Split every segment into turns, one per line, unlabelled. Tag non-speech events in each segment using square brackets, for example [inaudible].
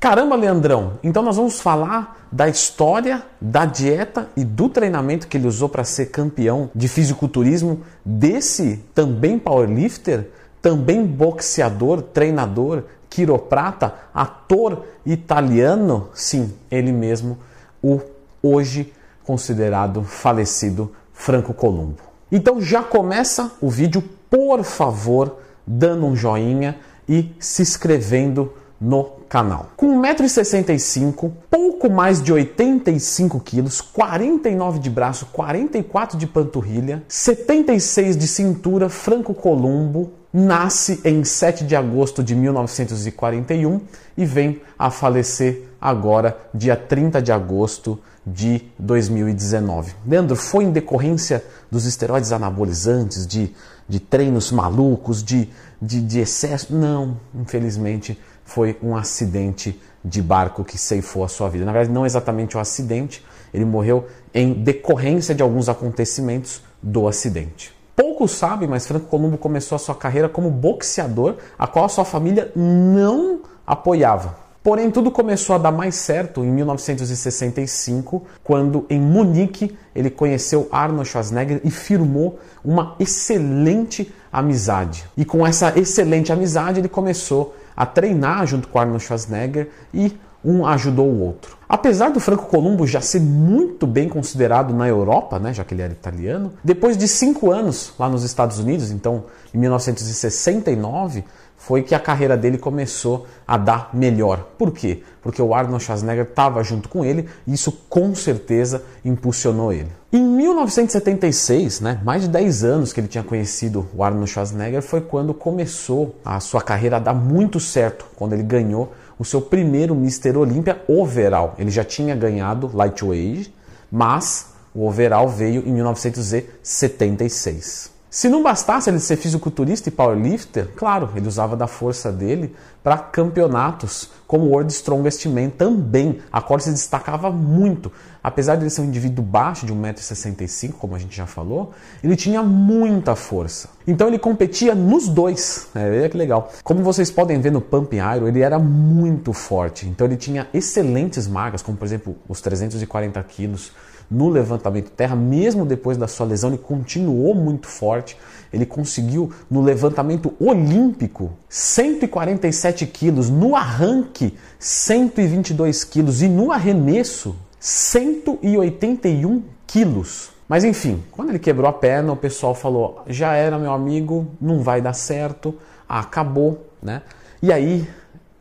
Caramba, Leandrão, então nós vamos falar da história, da dieta e do treinamento que ele usou para ser campeão de fisiculturismo desse também powerlifter, também boxeador, treinador, quiroprata, ator italiano, sim, ele mesmo, o hoje considerado falecido Franco Columbo. Então já começa o vídeo, por favor, dando um joinha e se inscrevendo no canal. Com 1,65m, pouco mais de 85 quilos, 49 de braço, 44 de panturrilha, 76 de cintura, Franco Columbo, nasce em 7 de agosto de 1941 e vem a falecer agora, dia 30 de agosto de 2019. Leandro, foi em decorrência dos esteroides anabolizantes, de, de treinos malucos, de, de, de excesso? Não, infelizmente foi um acidente de barco que ceifou a sua vida. Na verdade, não exatamente um acidente, ele morreu em decorrência de alguns acontecimentos do acidente. Poucos sabem, mas Franco Columbo começou a sua carreira como boxeador, a qual a sua família não apoiava. Porém, tudo começou a dar mais certo em 1965, quando em Munique ele conheceu Arnold Schwarzenegger e firmou uma excelente amizade. E com essa excelente amizade, ele começou a treinar junto com Arnold Schwarzenegger e um ajudou o outro. Apesar do Franco Columbo já ser muito bem considerado na Europa, né, já que ele era italiano, depois de cinco anos lá nos Estados Unidos, então em 1969, foi que a carreira dele começou a dar melhor. Por quê? Porque o Arnold Schwarzenegger estava junto com ele e isso com certeza impulsionou ele. Em 1976, né, mais de 10 anos que ele tinha conhecido o Arnold Schwarzenegger, foi quando começou a sua carreira a dar muito certo, quando ele ganhou o seu primeiro Mr. Olympia overall. Ele já tinha ganhado lightweight, mas o overall veio em 1976. Se não bastasse ele ser fisiculturista e powerlifter, claro, ele usava da força dele para campeonatos como o World Strongest Man também, a qual se destacava muito. Apesar de ele ser um indivíduo baixo, de 1,65m, como a gente já falou, ele tinha muita força. Então ele competia nos dois. É, que legal. Como vocês podem ver no Pump Iron, ele era muito forte. Então ele tinha excelentes marcas, como por exemplo os 340 quilos no levantamento terra, mesmo depois da sua lesão, ele continuou muito forte. Ele conseguiu no levantamento olímpico 147 quilos, no arranque 122 quilos e no arremesso 181 quilos. Mas enfim, quando ele quebrou a perna, o pessoal falou: já era meu amigo, não vai dar certo, acabou, né? E aí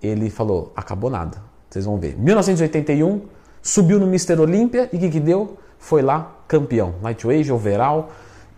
ele falou: acabou nada, vocês vão ver. 1981 subiu no Mister Olímpia e o que, que deu? Foi lá campeão, lightweight, overall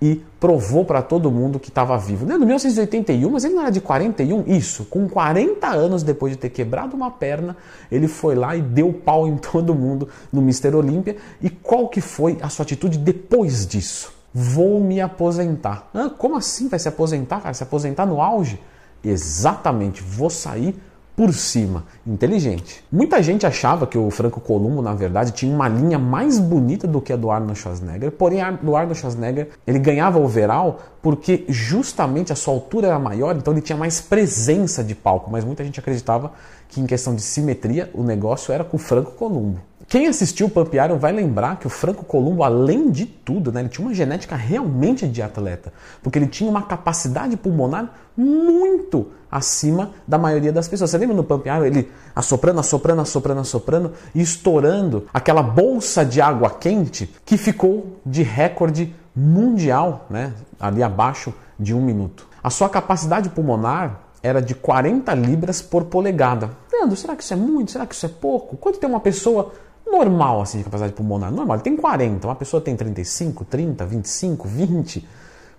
e provou para todo mundo que estava vivo. Né? No 1981, mas ele não era de 41? Isso, com 40 anos depois de ter quebrado uma perna, ele foi lá e deu pau em [laughs] todo mundo no Mister Olímpia. E qual que foi a sua atitude depois disso? Vou me aposentar. Ah, como assim vai se aposentar, cara? Se aposentar no auge? Exatamente, vou sair por cima, inteligente. Muita gente achava que o Franco Columbo, na verdade, tinha uma linha mais bonita do que a do Arnold Schwarzenegger, porém do Arnold Schwarzenegger ele ganhava overall porque justamente a sua altura era maior, então ele tinha mais presença de palco, mas muita gente acreditava que em questão de simetria o negócio era com o Franco Columbo. Quem assistiu o Pump Iron vai lembrar que o Franco Columbo, além de tudo, né, ele tinha uma genética realmente de atleta, porque ele tinha uma capacidade pulmonar muito acima da maioria das pessoas. Você lembra no Pump Iron, ele assoprando, assoprando, assoprando, assoprando e estourando aquela bolsa de água quente que ficou de recorde mundial, né, ali abaixo de um minuto. A sua capacidade pulmonar era de 40 libras por polegada. Leandro, será que isso é muito? Será que isso é pouco? Quanto tem uma pessoa normal, assim, de capacidade pulmonar. Normal, ele tem 40, uma pessoa tem 35, 30, 25, 20,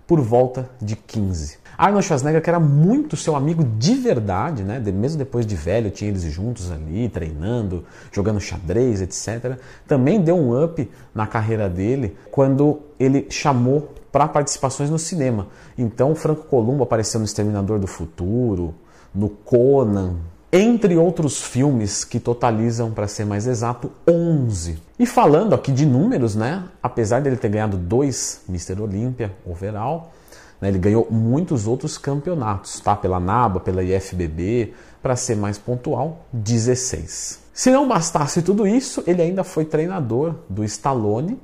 por volta de 15. Arnold Schwarzenegger, que era muito seu amigo de verdade, né? mesmo depois de velho, tinha eles juntos ali, treinando, jogando xadrez, etc. Também deu um up na carreira dele quando ele chamou para participações no cinema. Então, Franco Columbo apareceu no Exterminador do Futuro, no Conan, entre outros filmes que totalizam, para ser mais exato, 11. E falando aqui de números, né? Apesar dele ter ganhado dois Mr. Olympia overall, né, ele ganhou muitos outros campeonatos, tá? Pela NABA, pela IFBB, para ser mais pontual, 16. Se não bastasse tudo isso, ele ainda foi treinador do Stallone,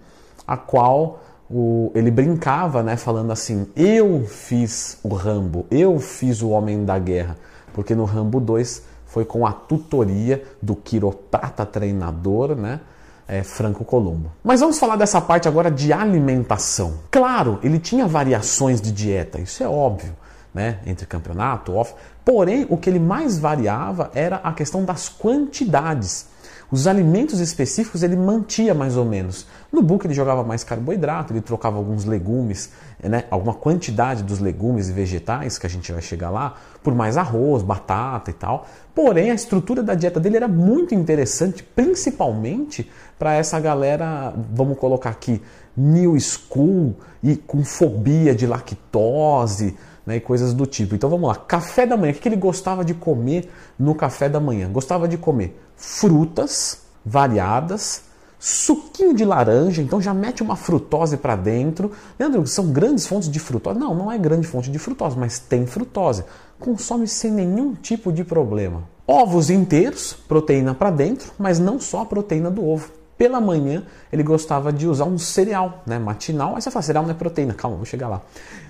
a qual o, ele brincava, né, falando assim: Eu fiz o Rambo, eu fiz o Homem da Guerra, porque no Rambo 2 foi com a tutoria do quiroprata treinador, né? É, Franco Colombo. Mas vamos falar dessa parte agora de alimentação. Claro, ele tinha variações de dieta, isso é óbvio, né? Entre campeonato, off. Porém, o que ele mais variava era a questão das quantidades. Os alimentos específicos ele mantia mais ou menos. No book ele jogava mais carboidrato, ele trocava alguns legumes, né, alguma quantidade dos legumes e vegetais, que a gente vai chegar lá, por mais arroz, batata e tal. Porém, a estrutura da dieta dele era muito interessante, principalmente para essa galera, vamos colocar aqui, new school e com fobia de lactose, né, e coisas do tipo. Então vamos lá, café da manhã, o que ele gostava de comer no café da manhã? Gostava de comer frutas variadas, suquinho de laranja, então já mete uma frutose para dentro. Leandro, são grandes fontes de frutose? Não, não é grande fonte de frutose, mas tem frutose. Consome sem nenhum tipo de problema. Ovos inteiros, proteína para dentro, mas não só a proteína do ovo pela manhã ele gostava de usar um cereal né, matinal. Aí você fala, cereal não é proteína, calma, vou chegar lá.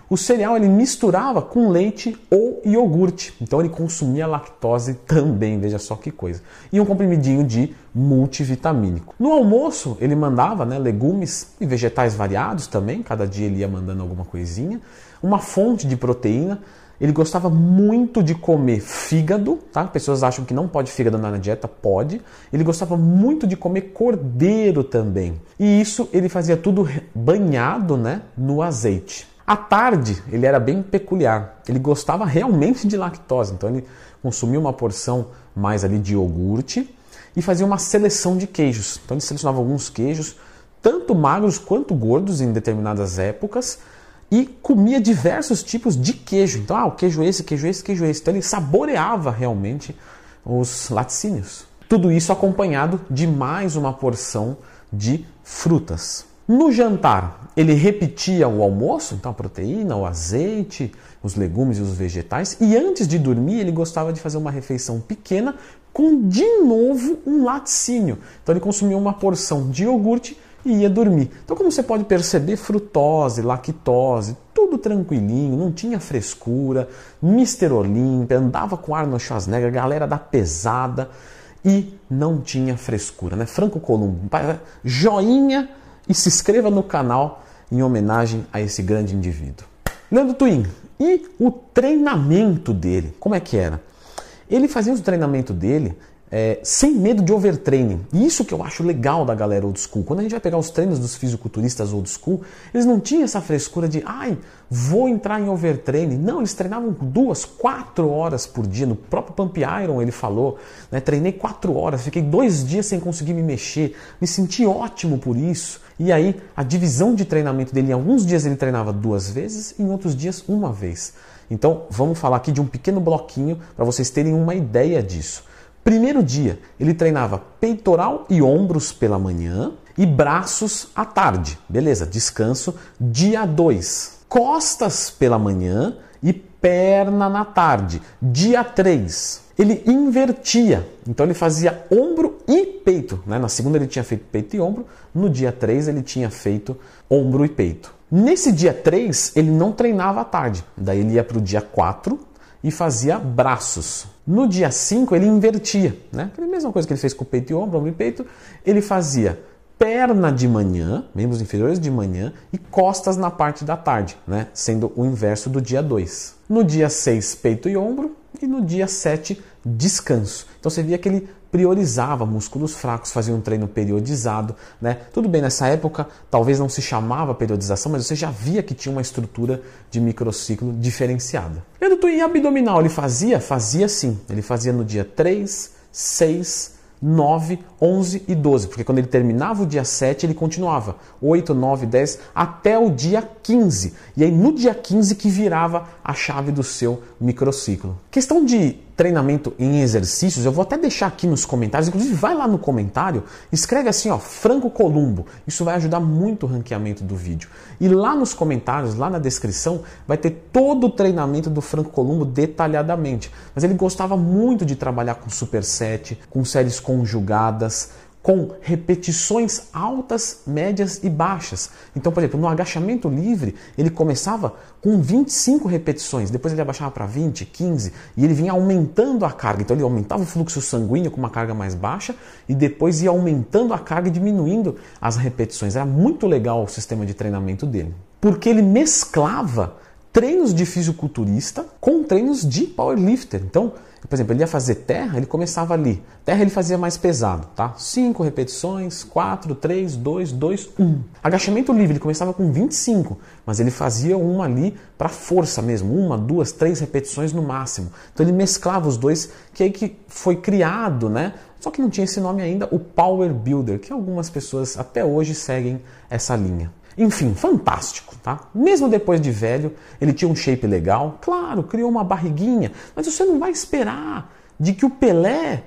O cereal ele misturava com leite ou iogurte, então ele consumia lactose também, veja só que coisa. E um comprimidinho de multivitamínico. No almoço ele mandava né, legumes e vegetais variados também, cada dia ele ia mandando alguma coisinha, uma fonte de proteína, ele gostava muito de comer fígado, tá? Pessoas acham que não pode fígado na dieta, pode. Ele gostava muito de comer cordeiro também. E isso ele fazia tudo banhado, né, no azeite. À tarde, ele era bem peculiar. Ele gostava realmente de lactose, então ele consumia uma porção mais ali de iogurte e fazia uma seleção de queijos. Então ele selecionava alguns queijos, tanto magros quanto gordos em determinadas épocas e comia diversos tipos de queijo. Então, ah, o queijo esse, queijo esse, queijo esse. Então ele saboreava realmente os laticínios. Tudo isso acompanhado de mais uma porção de frutas. No jantar, ele repetia o almoço, então a proteína, o azeite, os legumes e os vegetais, e antes de dormir, ele gostava de fazer uma refeição pequena com de novo um laticínio. Então ele consumia uma porção de iogurte e ia dormir. Então, como você pode perceber, frutose, lactose, tudo tranquilinho, não tinha frescura, Mr. Olímpia, andava com Arnold Schwarzenegger, galera da pesada e não tinha frescura, né? Franco Columbo, joinha e se inscreva no canal em homenagem a esse grande indivíduo. Leandro Twin, e o treinamento dele, como é que era? Ele fazia o treinamento dele é, sem medo de overtraining. E isso que eu acho legal da galera old school. Quando a gente vai pegar os treinos dos fisiculturistas old school, eles não tinham essa frescura de, ai, vou entrar em overtraining. Não, eles treinavam duas, quatro horas por dia. No próprio Pump Iron ele falou, né, treinei quatro horas, fiquei dois dias sem conseguir me mexer, me senti ótimo por isso. E aí a divisão de treinamento dele, em alguns dias ele treinava duas vezes, em outros dias uma vez. Então vamos falar aqui de um pequeno bloquinho para vocês terem uma ideia disso. Primeiro dia, ele treinava peitoral e ombros pela manhã e braços à tarde. Beleza, descanso. Dia 2, costas pela manhã e perna na tarde. Dia 3, ele invertia. Então ele fazia ombro e peito. Né? Na segunda ele tinha feito peito e ombro. No dia 3 ele tinha feito ombro e peito. Nesse dia 3 ele não treinava à tarde. Daí ele ia para o dia 4 e fazia braços. No dia 5 ele invertia, né? A mesma coisa que ele fez com o peito e ombro, ombro e peito, ele fazia perna de manhã, membros inferiores de manhã e costas na parte da tarde, né? Sendo o inverso do dia 2. No dia 6, peito e ombro e no dia 7, descanso. Então você via que ele priorizava músculos fracos, fazia um treino periodizado, né? Tudo bem, nessa época talvez não se chamava periodização, mas você já via que tinha uma estrutura de microciclo diferenciada. E abdominal ele fazia? Fazia sim. Ele fazia no dia 3, 6, 9, 11 e 12, porque quando ele terminava o dia 7, ele continuava 8, 9, 10 até o dia 15. E aí no dia 15 que virava a chave do seu microciclo. Questão de treinamento em exercícios, eu vou até deixar aqui nos comentários, inclusive vai lá no comentário, escreve assim, ó, Franco Columbo. Isso vai ajudar muito o ranqueamento do vídeo. E lá nos comentários, lá na descrição, vai ter todo o treinamento do Franco Columbo detalhadamente. Mas ele gostava muito de trabalhar com superset, com séries conjugadas, com repetições altas, médias e baixas. Então, por exemplo, no agachamento livre, ele começava com 25 repetições, depois ele abaixava para 20, 15 e ele vinha aumentando a carga. Então, ele aumentava o fluxo sanguíneo com uma carga mais baixa e depois ia aumentando a carga e diminuindo as repetições. Era muito legal o sistema de treinamento dele, porque ele mesclava treinos de fisiculturista com treinos de powerlifter. Então, por exemplo, ele ia fazer terra, ele começava ali. Terra ele fazia mais pesado, tá? 5 repetições, 4, 3, 2, 2, 1. Agachamento livre, ele começava com 25, mas ele fazia uma ali para força mesmo, uma, duas, três repetições no máximo. Então ele mesclava os dois, que aí que foi criado, né? Só que não tinha esse nome ainda, o Power Builder, que algumas pessoas até hoje seguem essa linha. Enfim, fantástico, tá? Mesmo depois de velho, ele tinha um shape legal, claro, criou uma barriguinha, mas você não vai esperar de que o Pelé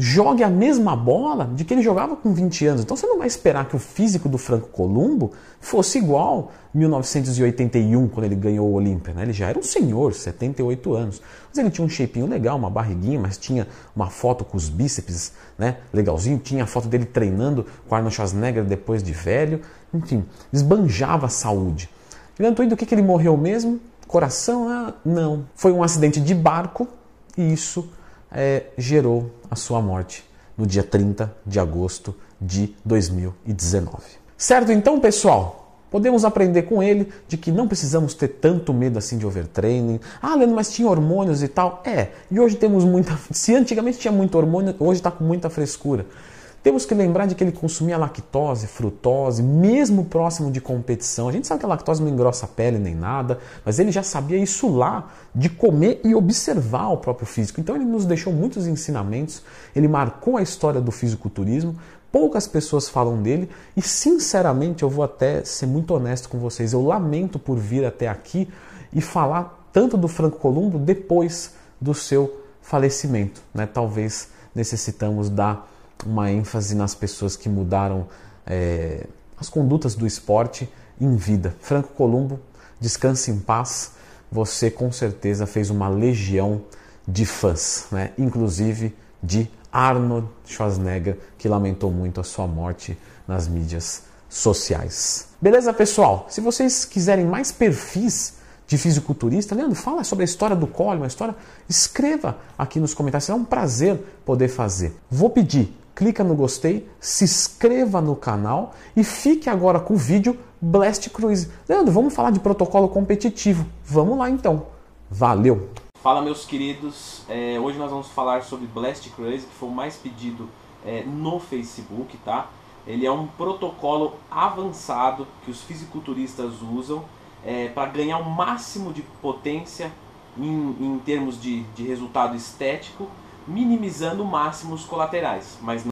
jogue a mesma bola de que ele jogava com 20 anos. Então você não vai esperar que o físico do Franco Columbo fosse igual em 1981, quando ele ganhou o Olímpia. Né? Ele já era um senhor, 78 anos. Mas ele tinha um shapinho legal, uma barriguinha, mas tinha uma foto com os bíceps né? legalzinho. Tinha a foto dele treinando com Arnold Schwarzenegger depois de velho. Enfim, esbanjava a saúde. Grant o que, que ele morreu mesmo? Coração? Ah, não. Foi um acidente de barco e isso é, gerou a sua morte no dia 30 de agosto de 2019. Certo então, pessoal? Podemos aprender com ele de que não precisamos ter tanto medo assim de overtraining. Ah, Leandro, mas tinha hormônios e tal. É, e hoje temos muita. [laughs] Se antigamente tinha muito hormônio, hoje está com muita frescura. Temos que lembrar de que ele consumia lactose, frutose, mesmo próximo de competição. A gente sabe que a lactose não engrossa a pele nem nada, mas ele já sabia isso lá, de comer e observar o próprio físico. Então ele nos deixou muitos ensinamentos, ele marcou a história do fisiculturismo. Poucas pessoas falam dele e, sinceramente, eu vou até ser muito honesto com vocês. Eu lamento por vir até aqui e falar tanto do Franco Columbo depois do seu falecimento. Né? Talvez necessitamos dar uma ênfase nas pessoas que mudaram é, as condutas do esporte em vida. Franco Columbo, descanse em paz. Você com certeza fez uma legião de fãs, né? inclusive de Arnold Schwarzenegger, que lamentou muito a sua morte nas mídias sociais. Beleza, pessoal? Se vocês quiserem mais perfis de fisiculturista, Leandro, fala sobre a história do Coleman, a história, escreva aqui nos comentários, será um prazer poder fazer. Vou pedir clica no gostei, se inscreva no canal e fique agora com o vídeo Blast Cruise. Leandro, vamos falar de protocolo competitivo. Vamos lá então. Valeu!
Fala meus queridos, é, hoje nós vamos falar sobre Blast Cruise, que foi o mais pedido é, no Facebook, tá? Ele é um protocolo avançado que os fisiculturistas usam é, para ganhar o máximo de potência em, em termos de, de resultado estético minimizando o máximo os colaterais, mas